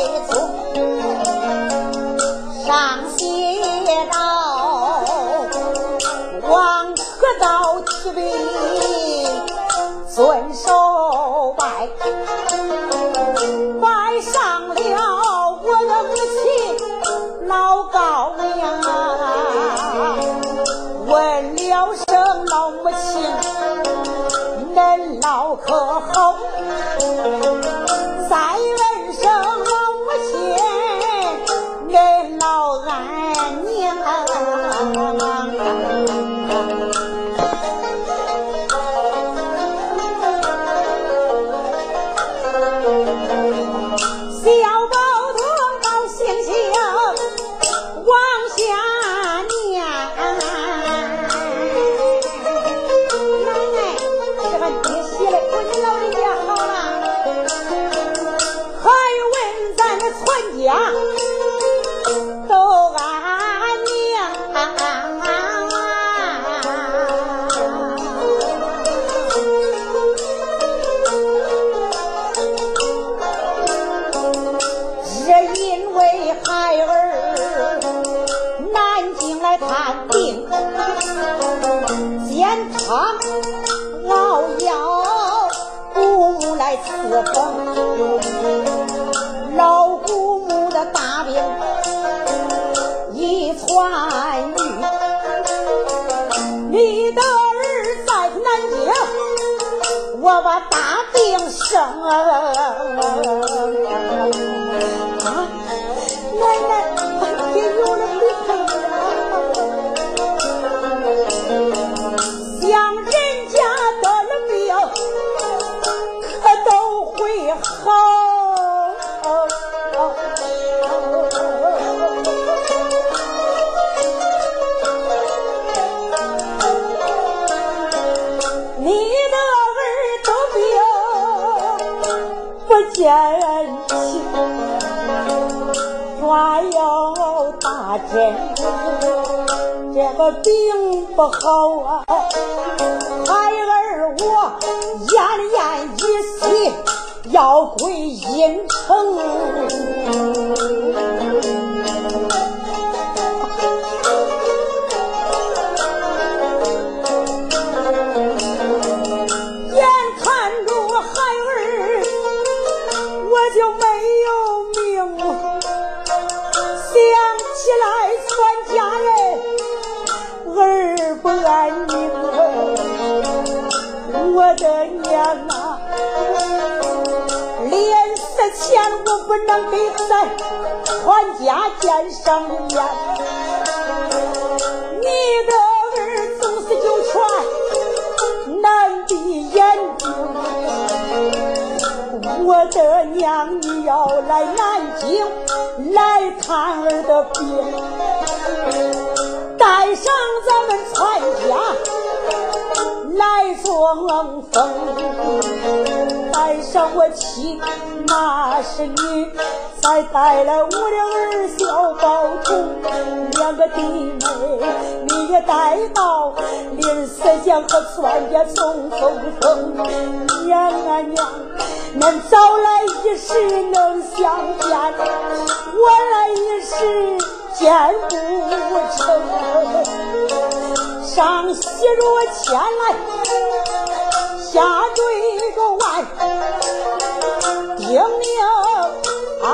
走我把大病生啊奶奶我病不好啊孩儿我奄奄一息要归阴城。想给咱传家见上面。你的儿子是就泉，难闭眼睛。我的娘，你要来南京来看儿的病，带上咱们传家。来装疯，带上我妻那是女，再带来我的儿小宝童，两个弟妹你也带到，临死前和全家送送风，娘啊娘，恁早来一时能相见，晚来一时见不成。上西若千来，下坠个万，定命。二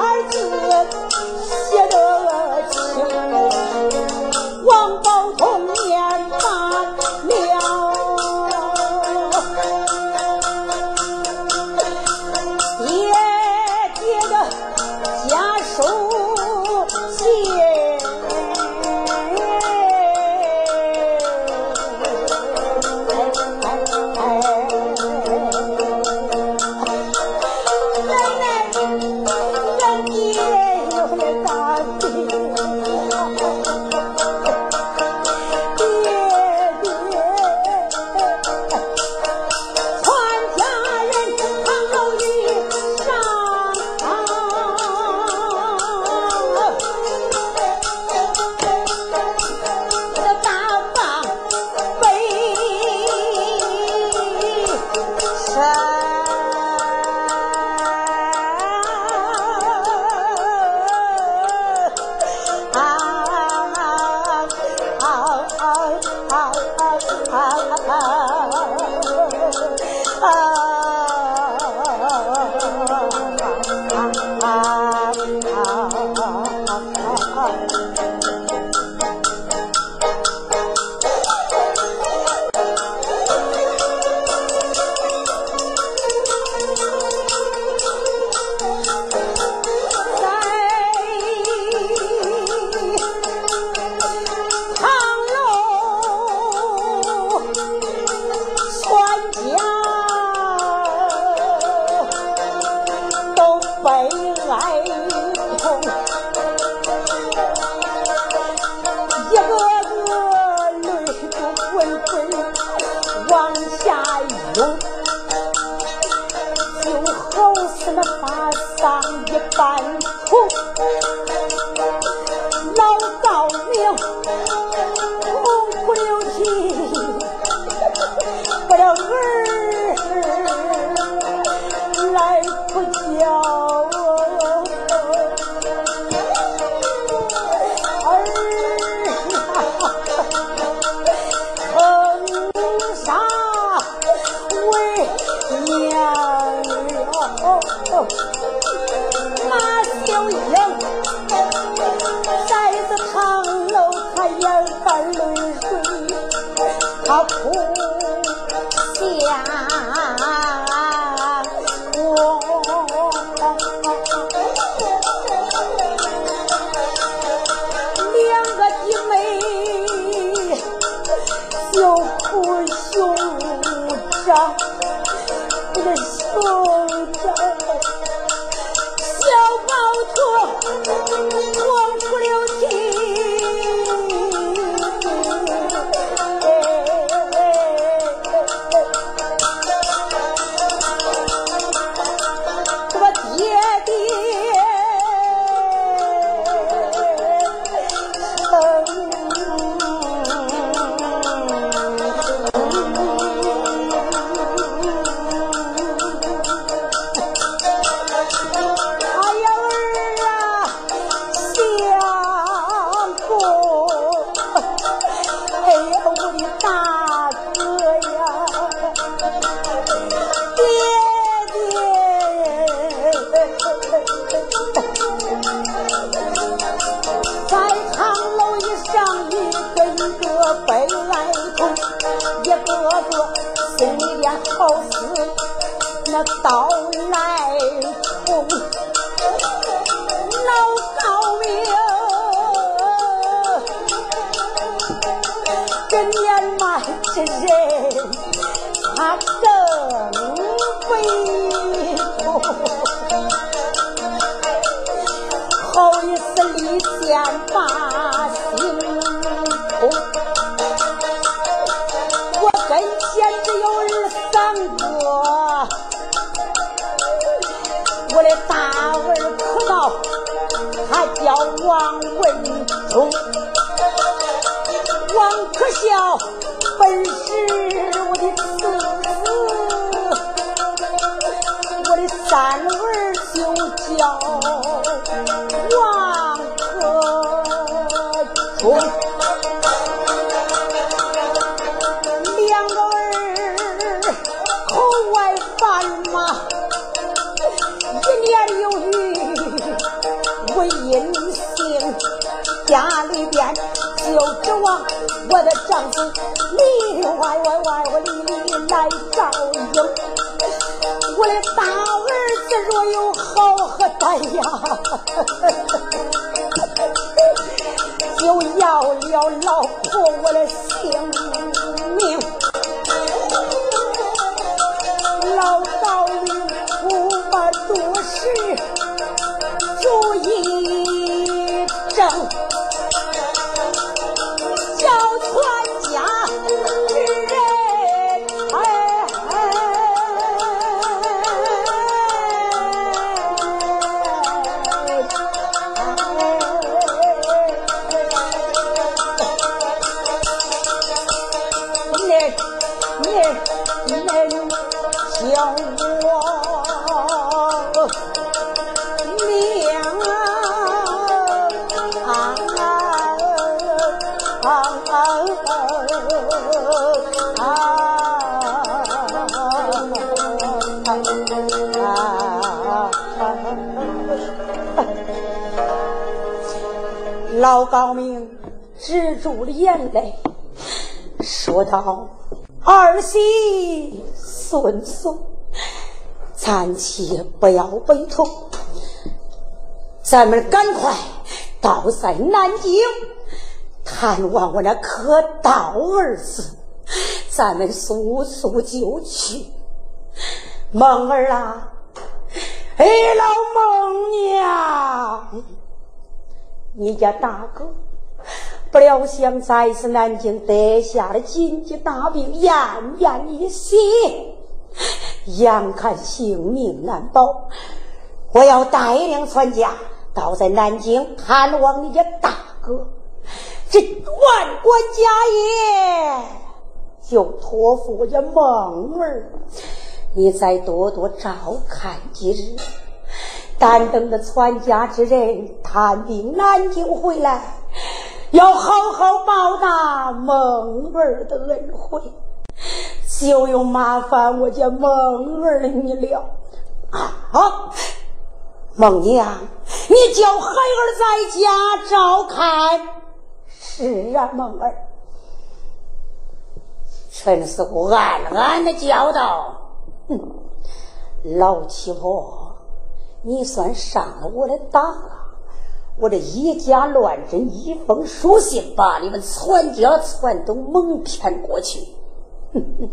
到年迈之人他更悲痛，好一次离间把心痛，我跟前只有二三个。我的大儿可恼。他叫王文忠。王可笑本是我的四子，我的三儿就叫指望我的丈夫里里外外外外里里来照应，我的大儿子若有好和歹呀，就要了老婆我的老高明止住了眼泪，说道：“儿媳孙孙，暂且不要悲痛，咱们赶快到在南京探望我那可道儿子，咱们速速就去。梦儿啊，哎，老孟娘。”你家大哥不料想再次南京得下了紧急大病，奄奄一息，眼看性命难保，我要带领全家到在南京探望你家大哥。这万贯家业就托付我家孟儿，你再多多照看几日。但等着传家之人探病南京回来，要好好报答孟儿的恩惠，就又麻烦我家孟儿你了。啊，孟娘，你叫孩儿在家照看。是啊，孟儿。陈师傅暗暗的叫道：“哼，老七婆。”你算上了我的当啊！我这以假乱真，一封书信把你们全家全都蒙骗过去。哼 哼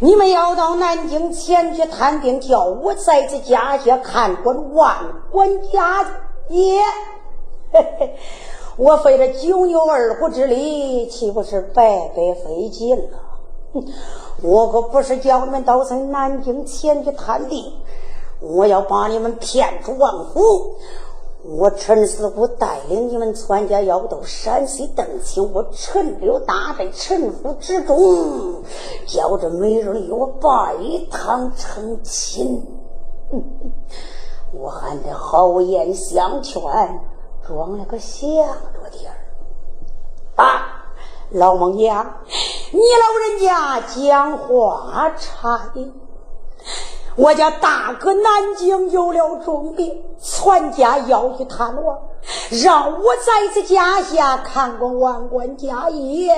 你们要到南京前去探病，叫我在这家下看管万贯家业。我费了九牛二虎之力，岂不是白白费劲了？我可不是叫你们到在南京前去探病。我要把你们骗出王府，我陈师傅带领你们全家要到山西登亲，我陈留大在陈府之中，叫这美人与我拜堂成亲。我还得好言相劝，装了个想着点儿。啊，老孟娘，你老人家讲话差点。我家大哥南京有了重病，全家要去探望，让我在这家下看管万贯家业。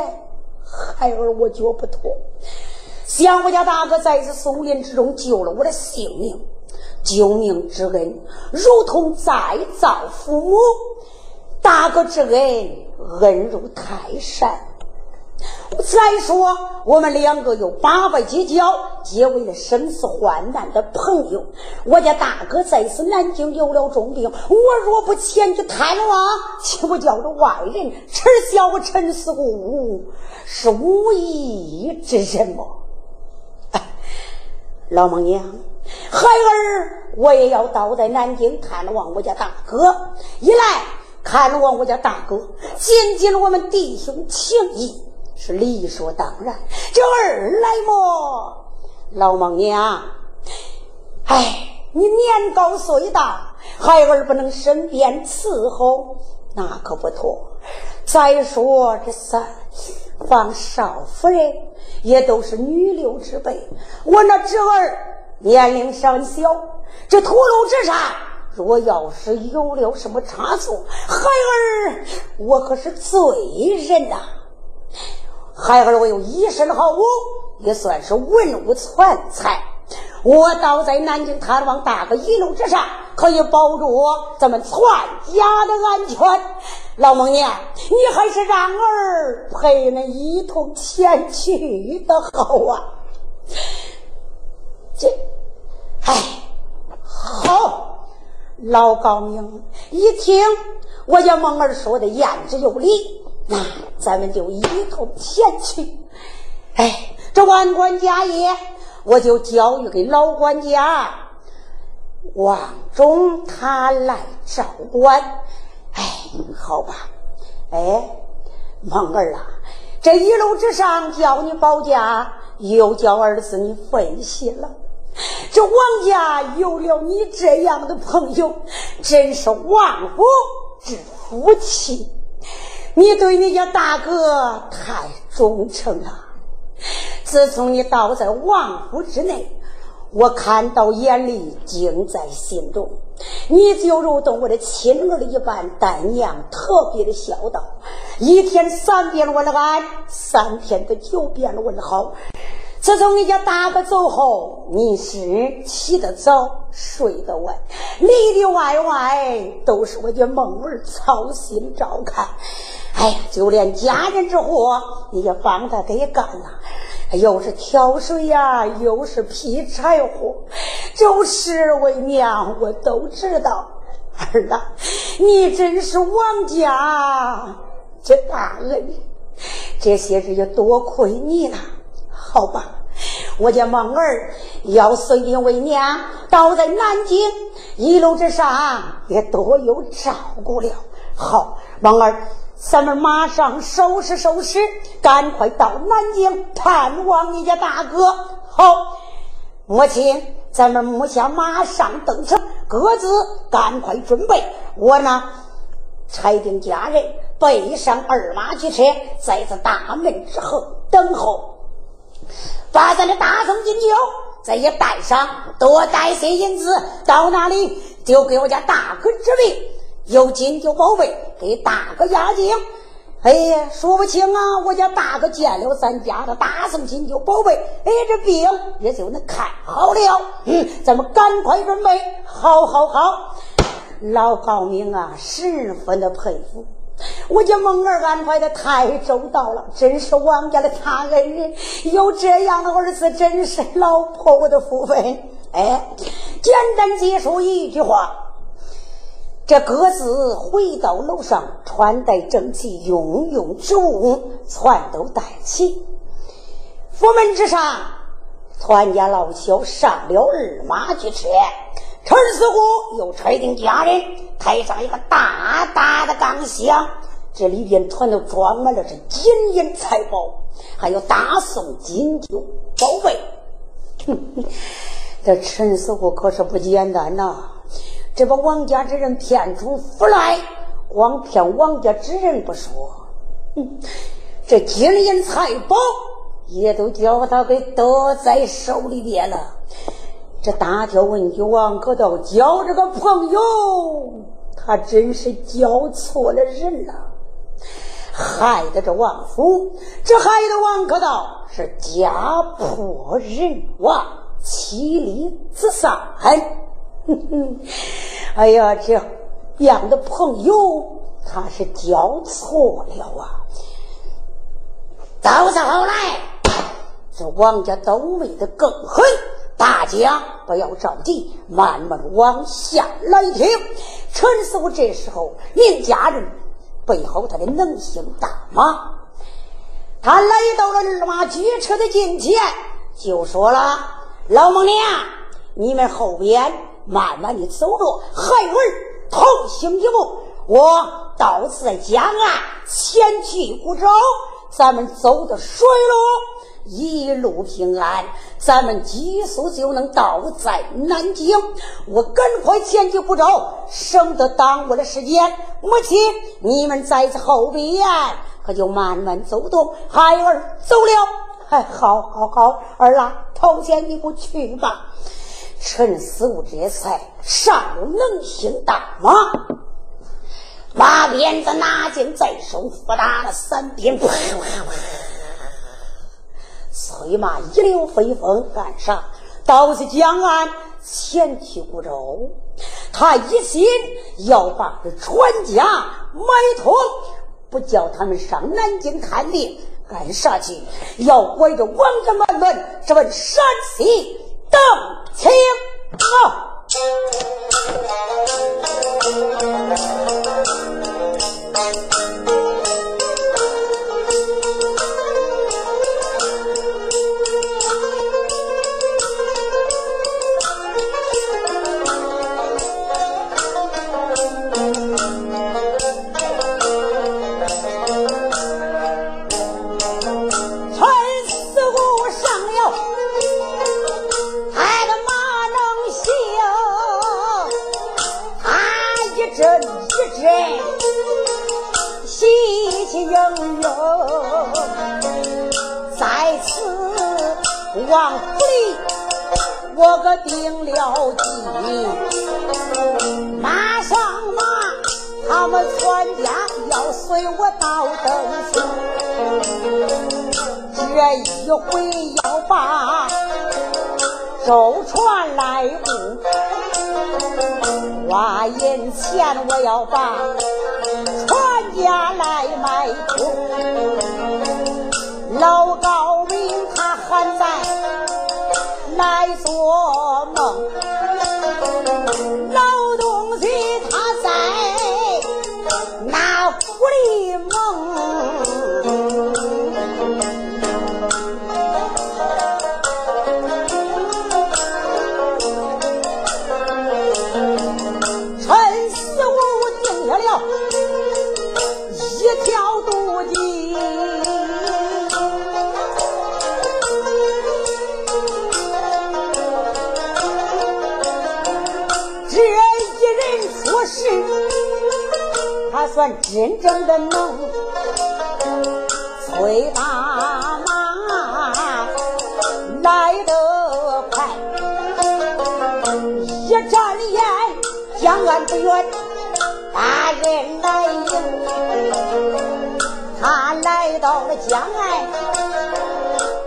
孩儿我绝不妥，想我家大哥在这松林之中救了我的性命，救命之恩如同再造父母，大哥之恩恩如泰山。再说，我们两个有八拜结交，结为了生死患难的朋友。我家大哥在此南京有了重病，我若不前去探望，岂不叫着外人耻笑我陈四姑是无义之人吗？老孟娘，孩儿，我也要到在南京探望我家大哥。一来看望我家大哥，尽尽我们弟兄情谊，是理所当然。这二来么，老孟娘，哎，你年高岁大，孩儿不能身边伺候，那可不妥。再说这三房少夫人也都是女流之辈，我那侄儿。年龄尚小，这屠戮之上，若要是有了什么差错，孩儿我可是罪人呐！孩儿我有一身好武，也算是文武全才。我倒在南京探望大哥一路之上，可以保住咱们全家的安全。老孟娘，你还是让儿陪恁一同前去的好啊！这，哎，好，老高明一听我家孟儿说的言之有理，那咱们就一同前去。哎，这万官家业，我就交予给老管家王忠他来照管。哎，好吧。哎，梦儿啊，这一路之上叫你保家，又叫儿子你费心了。这王家有了你这样的朋友，真是万福之福气。你对你家大哥太忠诚了。自从你倒在王府之内，我看到眼里，惊在心中。你就如同我的亲儿一般，待娘特别的孝道，一天三遍问安，三天的九遍问好。自从你家大哥走后，你是起得早，睡得晚，里里外外都是我家梦儿操心照看。哎呀，就连家人之活，你也帮他给干了，又是挑水呀，又是劈柴火，就是为娘，我都知道。儿啊，你真是王家这大恩，这些日子多亏你了。好吧，我家孟儿要随兵为娘，倒在南京，一路之上也多有照顾了。好，孟儿，咱们马上收拾收拾，赶快到南京探望你家大哥。好，母亲，咱们母下马上登城，各自赶快准备。我呢，裁定家人备上二马骑车，在这大门之后等候。把咱的大宋金酒再也带上，多带些银子，到那里就给我家大哥治病，有金九宝贝给大哥压惊。哎呀，说不清啊！我家大哥见了咱家的大宋金九宝贝，哎，这病也就能看好了。嗯，咱们赶快准备，好，好，好！老高明啊，十分的佩服。我家孟儿安排的太周到了，真是王家的大恩人，有这样的儿子，真是老婆我的福分。哎，简单结束一句话，这各自回到楼上，穿戴整齐，用用之物全都带齐。府门之上，全家老小上了二马驹车。陈四虎又揣定家人，抬上一个大大的钢箱，这里边全都装满了这金银财宝，还有大宋金酒宝贝。这陈四虎可是不简单呐！这把王家之人骗出府来，光骗王家之人不说，这金银财宝也都叫他给得在手里边了。这大挑文君王可道交这个朋友，他真是交错了人了，害得这王府，这害得王可道是家破人亡，妻离子散。哼哼，哎呀，这样的朋友他是交错了啊！早上好来，这王家都为的更狠。大家不要着急，慢慢往下来听。陈师傅这时候命家人背后他的能行大马，他来到了二马驹车的近前，就说了：“老孟娘，你们后边慢慢的走着，孩儿同行一步，我到此江岸前去不着，咱们走的水路。一路平安，咱们急速就能到在南京。我赶快前去不着，省得耽误了时间。母亲，你们在这后边可就慢慢走动。孩儿走了，哎，好，好，好，儿啊，头前一步去吧。陈思武这才上了能行大马，马鞭子拿进在手，不打了三鞭。催马一溜飞风干啥？到是江岸前去古州，他一心要把这船家买通，不叫他们上南京探病，干啥去？要拐着王家满门，直奔山西登青啊！一回要把舟船来雇，花银钱我要把船家来买通，老高明他还在。来做梦，他算真正的能催大马来得快，一眨眼江岸不远，大人来迎。他来到了江岸，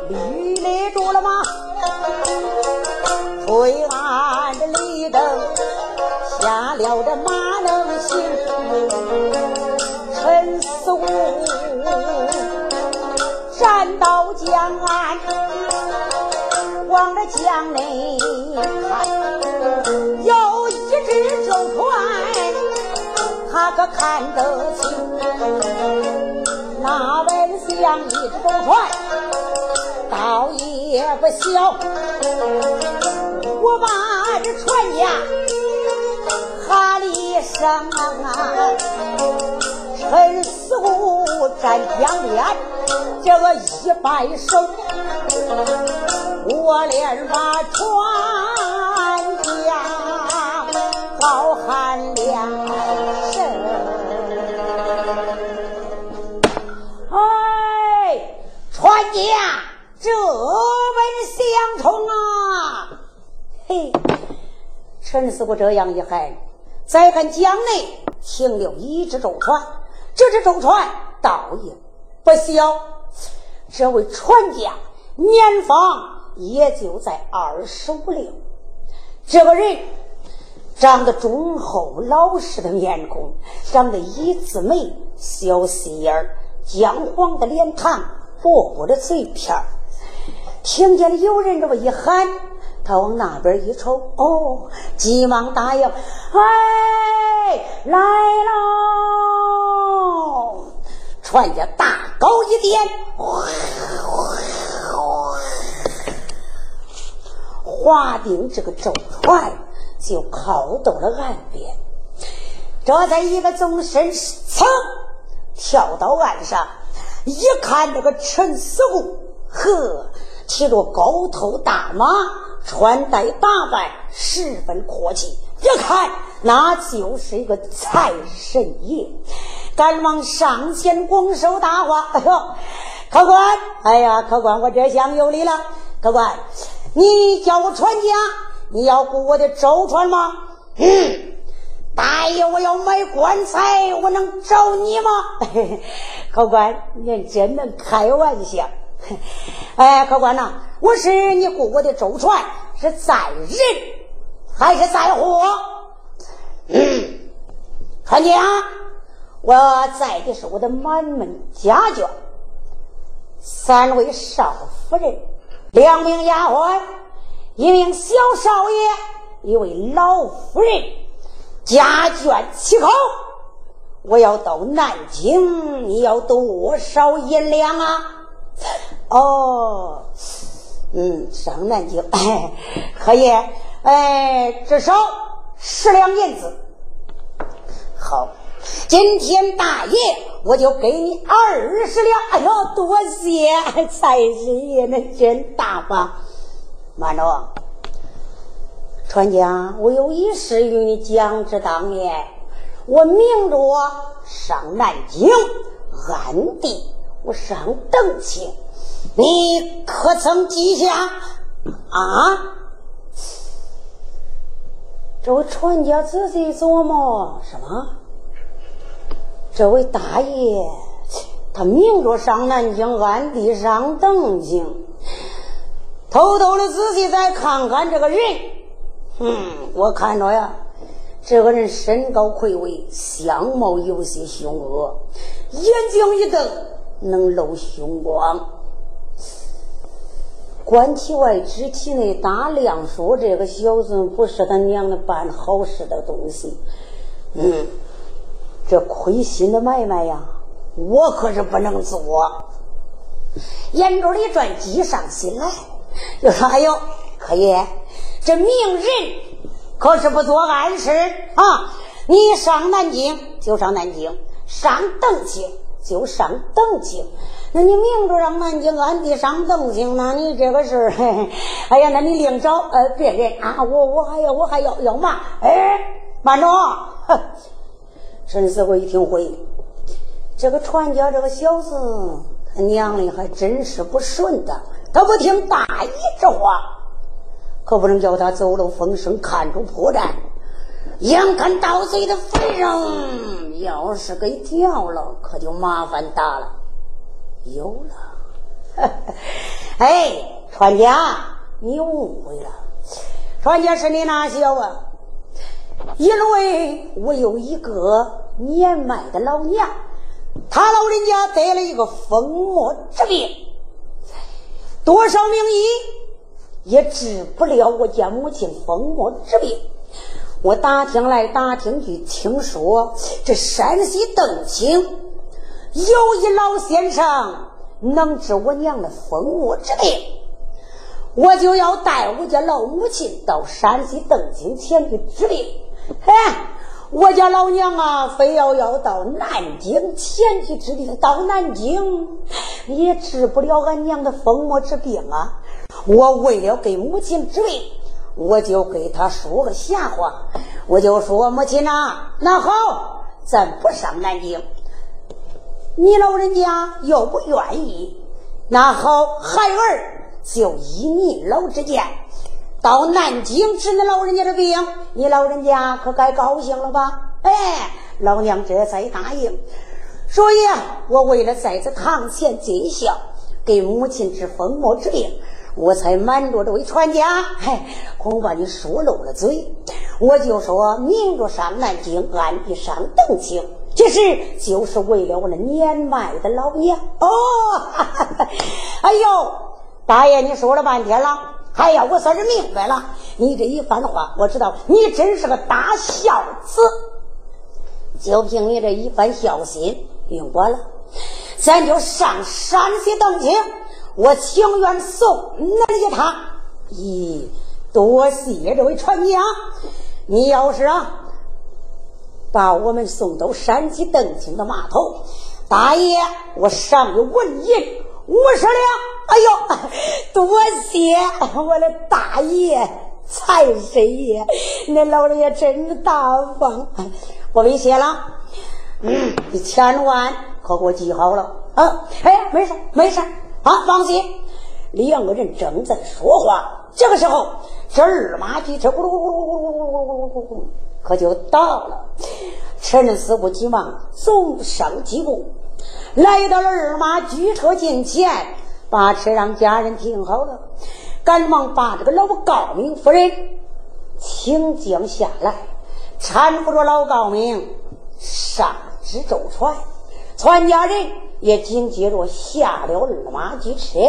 绿立住了马，推岸的立。下了这马能行，陈四五站到江岸，往这江内看，有一只舟船，他可看得清。那文像一只舟船，倒也不小。我把这船家。喊了一声啊！陈四虎站江边，这个一摆手，我连把船家好汉两声。哎，船家这本相冲啊！嘿，陈四虎这样一喊。再看江内停了一只舟船，这只舟船倒也不小，这位船家年方也就在二十五六。这个人长得忠厚老实的面孔，长得一字眉，小细眼儿，姜黄的脸庞，薄薄的嘴片儿。听见了有人这么一喊。他往那边一瞅，哦，急忙答应：“哎，来喽！”船家大高一点，哗划定这个舟船，就靠到了岸边。这才一个纵身噌跳到岸上，一看这个陈四公，呵，骑着高头大马，穿戴打扮十分阔气，一看那就是一个财神爷。赶忙上前拱手答话：“ 哎呦，客官，哎呀，客官，我这厢有礼了。客官，你叫我船家，你要雇我的舟船吗？嗯，大爷，我要买棺材，我能找你吗？嘿嘿客官，您真能开玩笑。哎，客官呐，我是你雇我的舟船，是载人还是载货？嗯，船家。我在的是我的满门家眷，三位少夫人，两名丫鬟，一名小少爷，一位老夫人，家眷七口。我要到南京，你要多少银两啊？哦，嗯，上南京，可以，哎，至少十两银子。好。今天大爷，我就给你二十两。哎呦，多谢财神爷，那真大方。慢着，船家，我有一事与你讲。这当年，我明着上南京，暗地我上邓青，你可曾记下？啊？这位船家仔细琢磨，什么？这位大爷，他明着上南京，暗地上邓京，偷偷的仔细再看看这个人。嗯，我看着呀，这个人身高魁伟，相貌有些凶恶，眼睛一瞪能露凶光。观其外，知其内，大量说这个小子不是他娘的办好事的东西。嗯。这亏心的买卖呀，我可是不能做。眼珠里转，计上心来，又说：“哎呦，可爷，这名人可是不做暗事啊！你上南京就上南京，上邓京就上邓京。那你明着让南京，暗地上邓京，那你这个事儿，哎呀，那你另找呃别人啊！我我还要我还要要嘛？哎，慢着！”陈四贵一听会，这个传家这个小子，他娘的还真是不顺当。他不听大姨这话，可不能叫他走漏风声，看住破绽。眼看盗贼的坟上，要是给掉了，可就麻烦大了。有了，哎，传家，你误会了。传家是你哪小啊？因为我有一个。年迈的老娘，她老人家得了一个疯魔之病，多少名医也治不了我家母亲疯魔之病。我打听来打听去，听说这山西邓青有一老先生能治我娘的疯魔之病，我就要带我家老母亲到山西邓青前去治病。嘿。我家老娘啊，非要要到南京前去治病，到南京也治不了俺娘的疯魔之病啊！我为了给母亲治病，我就给她说个瞎话，我就说母亲呐，那好，咱不上南京。你老人家又不愿意，那好，孩儿就依你老之见。到南京治你老人家的病，你老人家可该高兴了吧？哎，老娘这才答应。所以，我为了在这堂前尽孝，给母亲治疯魔之病，我才瞒着这位传家。哎，恐怕你说漏了嘴，我就说明着上南京，暗地上邓青，其实就是为了我那年迈的老爷。哦，哎呦，大爷，你说了半天了。哎呀，我算是明白了，你这一番话，我知道你真是个大孝子。就凭你这一番孝心，不用管了，咱就上山西登京，我情愿送那一趟。咦，多谢这位船家。你要是啊，把我们送到山西邓清的码头，大爷，我上有纹银五十两。哎呦，多谢我的大爷财神爷，那老人家真大方，我没谢了。嗯，一千万可给我记好了啊！哎，没事没事啊，放心。两个人正在说话，这个时候，这二马机车咕噜咕噜咕噜咕噜咕噜咕噜咕噜，可就到了。陈四不急忙走上几步，来到了二马机车近前，把车让家人停好了，赶忙把这个老高明夫人请将下来，搀扶着老高明上只舟船，全家人也紧接着下了二马机车。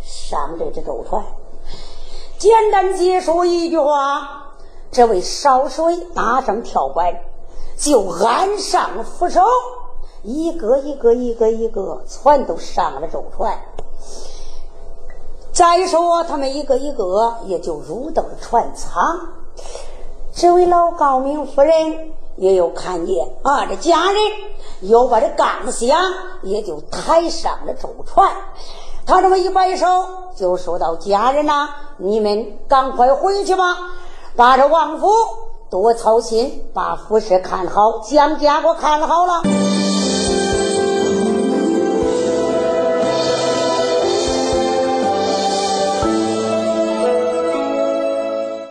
上这只舟船，简单结束一句话，这位少水搭上跳板，就按上扶手，一个一个一个一个，全都上了舟船。再说他们一个一个也就入到了船舱。这位老高明夫人也有看见啊，这家人又把这钢箱也就抬上了舟船。他这么一摆手，就说到：“家人呐，你们赶快回去吧，把这王府多操心，把服饰看好，将家给我看好了。”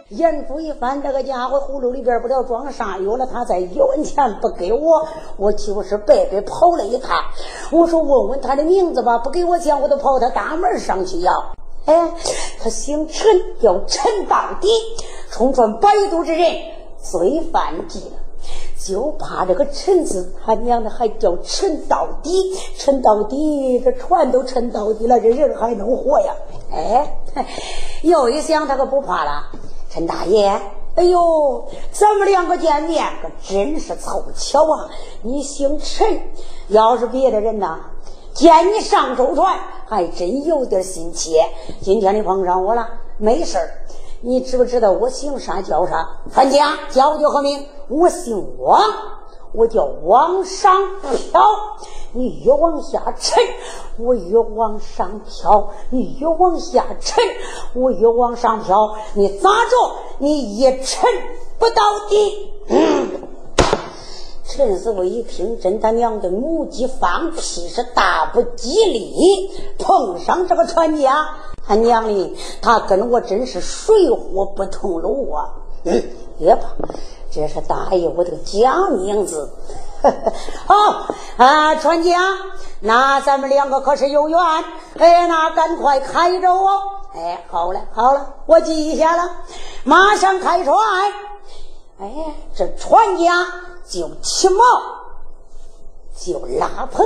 严府一翻，这个家伙葫芦里边不知道装啥药了。他再一文钱不给我，我就是白白跑了一趟。我说问问他的名字吧，不给我钱，我都跑他大门上去要。哎，他姓陈，叫陈到底，冲穿百度之人，罪犯极了。就怕这个陈字，他娘的还叫陈到底，陈到底，这船都沉到底了，这人还能活呀？哎，又一想，他可不怕了。陈大爷，哎呦，咱们两个见面可真是凑巧啊！你姓陈，要是别的人呐，见你上舟船，还真有点心切。今天你碰上我了，没事儿。你知不知道我姓啥叫啥？范家叫我叫何名？我姓王。我叫往上飘，你越往下沉，我越往上飘；你越往下沉，我越往上飘。你咋着？你也沉不到底。陈师傅一听，真他娘的母鸡放屁是大不吉利！碰上这个船家，他娘的，他跟我真是水火不同路啊！嗯，也罢。这是大爷我的假名字，好啊，船家，那咱们两个可是有缘，哎，那赶快开舟哦！哎，好了好了，我记下了，马上开船。哎，这船家就起锚，就拉棚，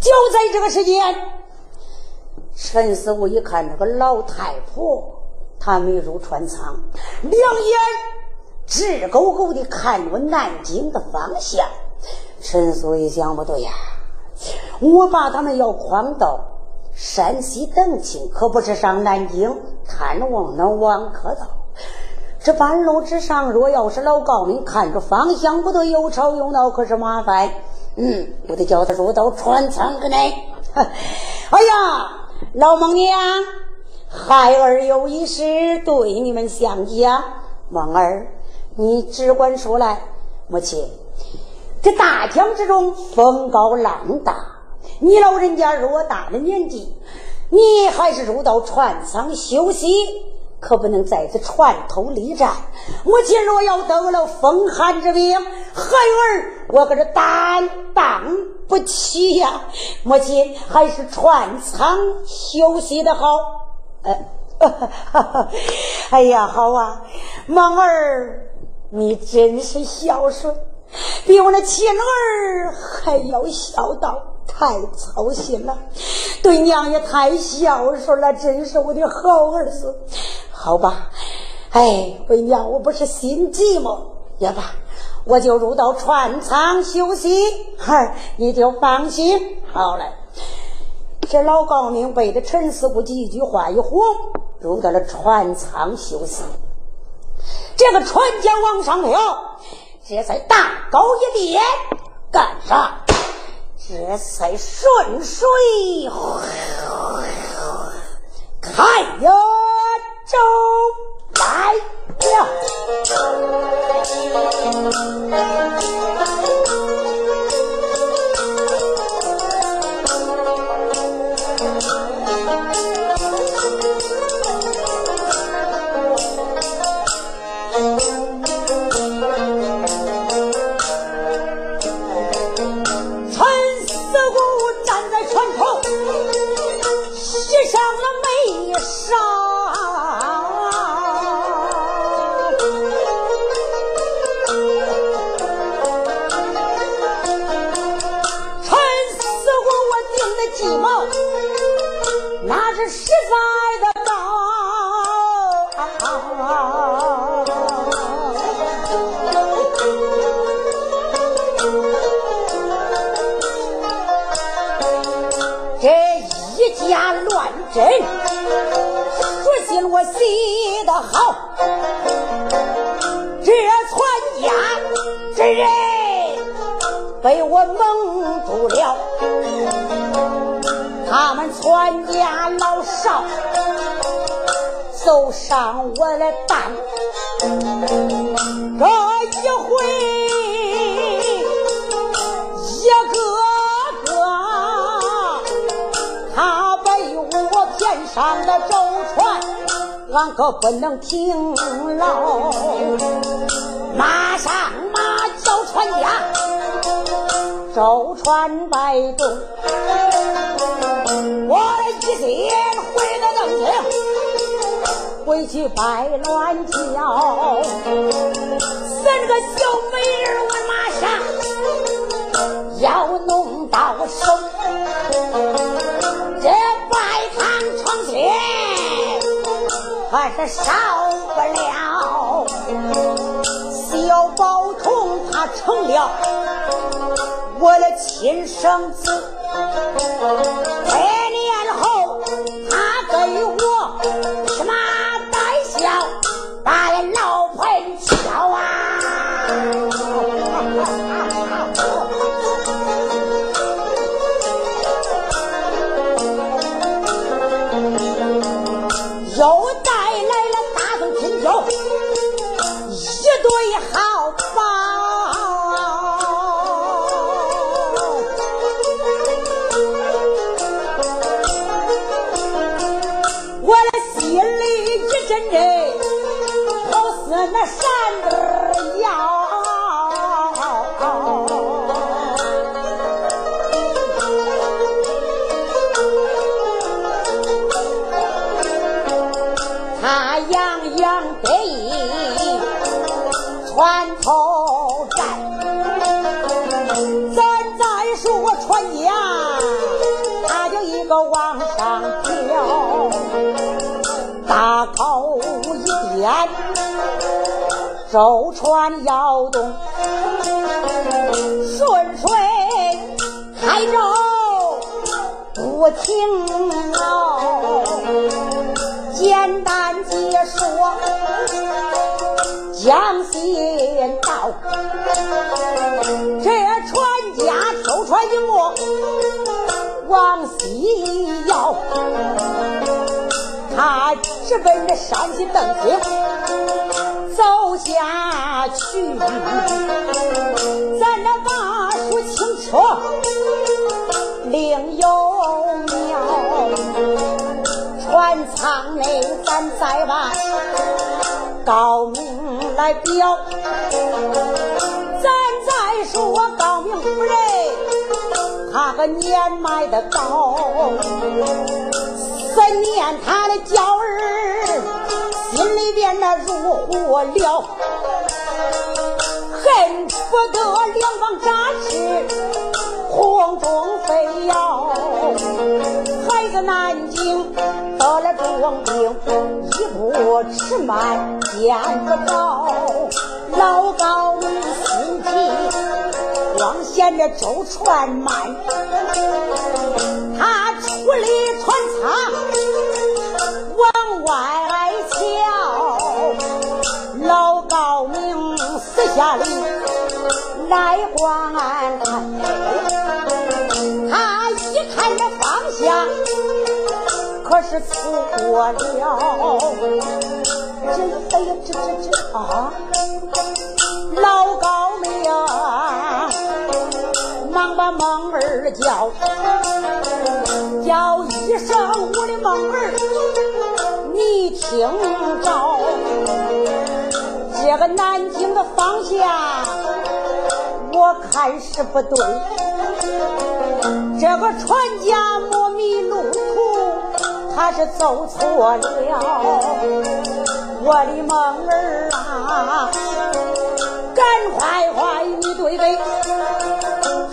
就在这个时间，陈师傅一看这个老太婆，她没入船舱，两眼。直勾勾的看着南京的方向，陈素一想不对呀，我把他们要诓到山西登清，可不是上南京探望那王克道。这半路之上，若要是老高明看着方向不对，又吵又闹，可是麻烦。嗯，我得叫他入到船舱之内。哎呀，老孟娘，孩儿有一事对你们相讲，孟儿。你只管说来，母亲。这大江之中风高浪大，你老人家偌大的年纪，你还是入到船舱休息，可不能在此船头力战。母亲若要得了风寒之病，孩儿我可是担当不起呀。母亲还是船舱休息的好。哎，哎呀，好啊，梦儿。你真是孝顺，比我那亲儿还要孝道，太操心了。对娘也太孝顺了，真是我的好儿子。好吧，哎，为娘我不是心急吗？也罢，我就入到船舱休息，儿你就放心。好嘞，这老高明背着陈师傅几句话一哄。入到了船舱休息。这个船桨往上飘，这才大高一点，干啥？这才顺水开呀舟来了。实在的道这一家乱真不信我洗的好这全家之人被我蒙住了。他们全家老少走上我的板，这一回一个个，他被我骗上的舟船，俺可不能停牢。马上马叫船家，舟船摆动，我的一心回到正厅。回去拜乱叫，三个小美人我马上要弄到手。这拜堂床前还是少不了。小宝童他成了我的亲生子。哎舟船摇动，顺水开舟不停哦。简单解说，江心道，这船家舟船一没，往西摇，他直奔这山西邓京。走下去，咱那马术轻车另有妙。船舱内咱再把高明来表，咱再说高明夫人，他个年迈的高，思念他的娇儿。那如火燎，恨不得两方扎翅，空中飞摇。孩子南京得了重病，一步迟慢见不着。老高你心急，光嫌这舟船慢，他出离船舱往。外下里来观看，他一看这方向，可是错过了。这哎呀，这这这啊！老高明忙把梦儿叫，叫一声我的梦儿，你听着，这个南京的方向，我看是不对。这个船家莫迷路途，他是走错了。我的梦儿啊，赶快快你对对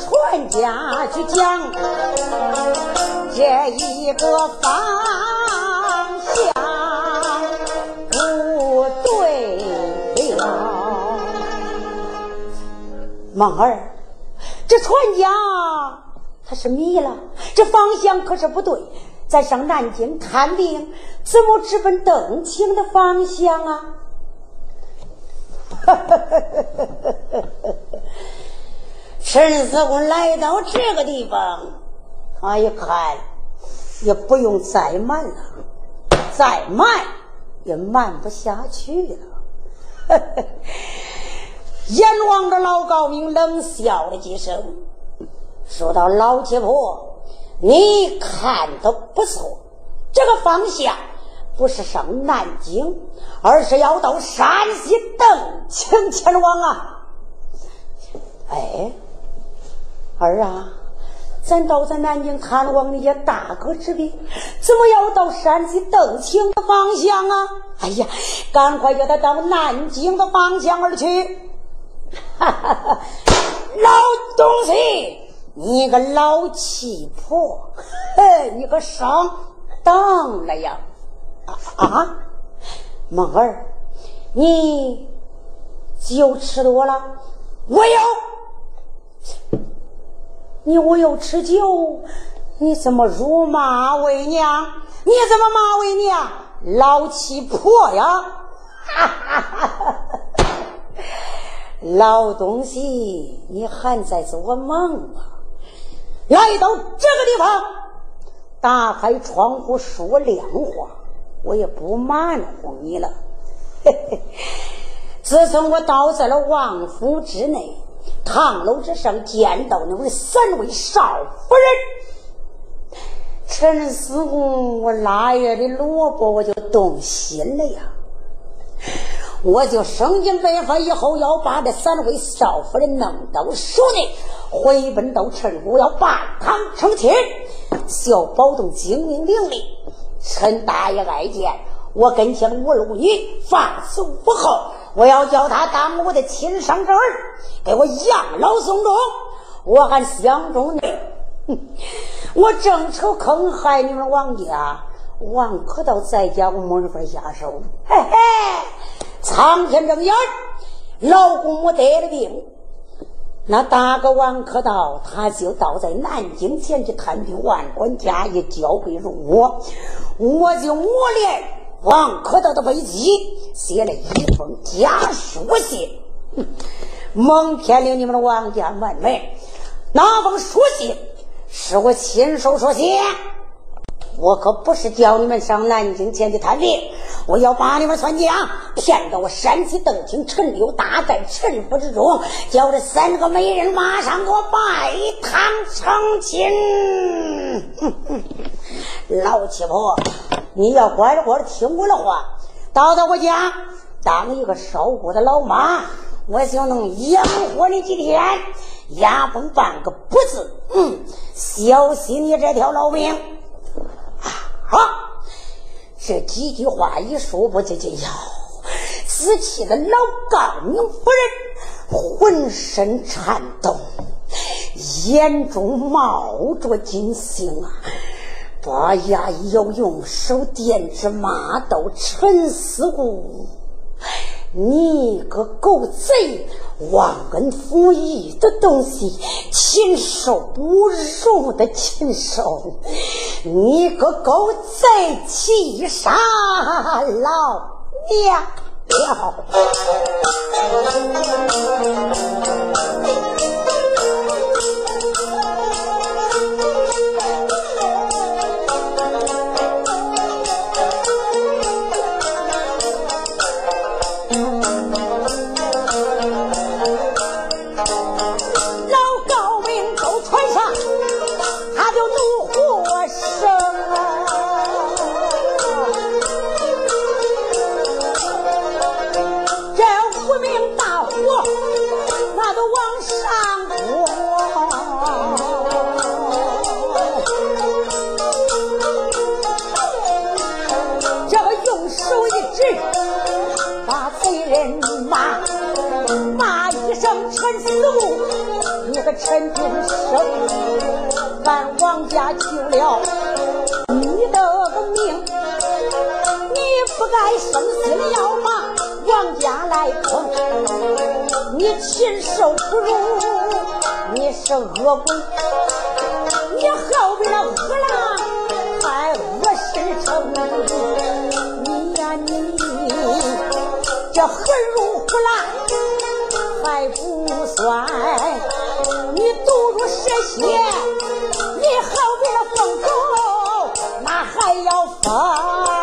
传家去讲，这一个方梦儿，这船家他是迷了，这方向可是不对。咱上南京看病，怎么直奔邓清的方向啊？陈四公来到这个地方，他一看，也不用再瞒了，再瞒也瞒不下去了。阎王的老高明，冷笑了几声，说道：“老七婆。”你看的不错，这个方向不是上南京，而是要到山西邓清前往啊！哎，儿啊，咱到咱南京探望那些大哥之病，怎么要到山西邓清的方向啊？哎呀，赶快叫他到南京的方向而去！哈哈哈，老东西！你个老气婆，嘿，你个上当了呀！啊，梦儿，你酒吃多了？我有。你我有吃酒，你怎么辱骂为娘？你怎么骂为娘？老气婆呀！哈哈哈哈哈老东西，你还在做梦吗？来到这个地方，打开窗户说亮话，我也不瞒乎你了。嘿嘿，自从我倒在了王府之内，堂楼之上见到那位三位少夫人，陈思公，我腊月的萝卜我就动心了呀。我就生津白发，以后要把这三位少夫人弄到手内，回奔到陈府，要拜堂成亲。小宝动精明伶俐，陈大爷爱见我跟前无儿无女，放肆无后，我要叫他当我的亲生侄儿，给我养老送终。我还相中你，哼！我正愁坑害你。们王家，王可道在家我没法下手，嘿嘿。苍天睁眼，老公我得了病，那大哥王可道他就到在南京前去探病，万官家业交给了我，我就磨练王可道的危机，写了一封家书信，蒙骗了你们的王家门楣。那封书信是我亲手所写。我可不是叫你们上南京前去探病，我要把你们全家骗到我山西邓清陈留大寨陈府之中，叫这三个美人马上给我拜堂成亲。老七婆，你要乖乖的听我的话，到到我家当一个烧锅的老妈，我就能养活你几天。牙崩半个不字，嗯，小心你这条老命。啊！这几句话一说，不就就要自气的老高明夫人浑身颤抖，眼中冒着金星啊！把牙要，用手电指骂道：“陈思顾，你个狗贼，忘恩负义的东西，禽兽不如的禽兽！你个狗贼，欺杀老娘了！人骂骂一声陈平生，俺王家救了你的个命，你不该生心要骂王家来坑，你禽兽不如，你是恶鬼，你后边的恶狼这狠如虎狼还不算。你毒入蛇蝎，你好比那疯狗那还要疯？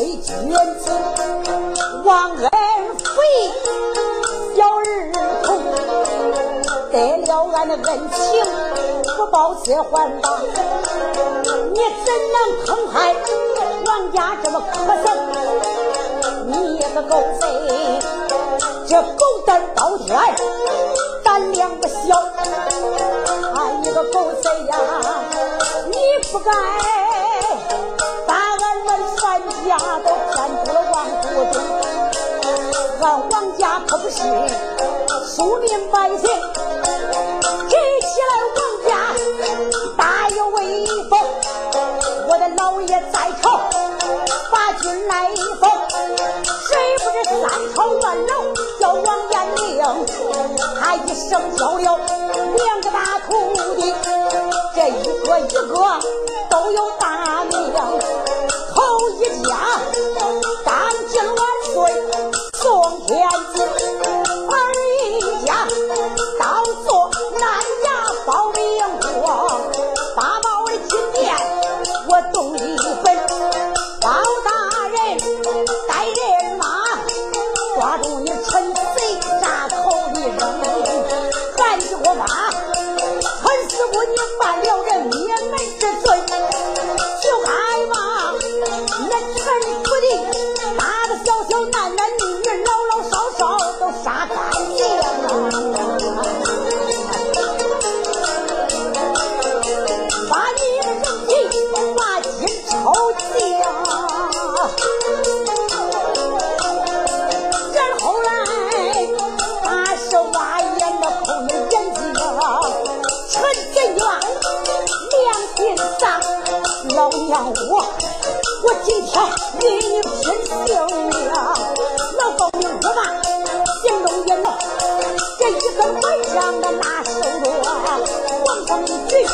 为君子；忘恩负义，小儿童。得了俺的恩情，不报此还报。你怎能坑害王家这么可憎？你个狗贼，这狗胆高天，胆量不小。哎，你个狗贼呀，你不该。家都骗出了王府中，俺王家可不是庶民百姓，提起来王家大有威风。我的老爷在朝，把军来封，谁不知三朝万楼叫王延龄？他一生教了两个大徒弟，这一个一个都有大名。一家干净万岁送天子，今天与你拼性命，老高明我吧，行动也能，这一个晚上的拿手镯，往上一举，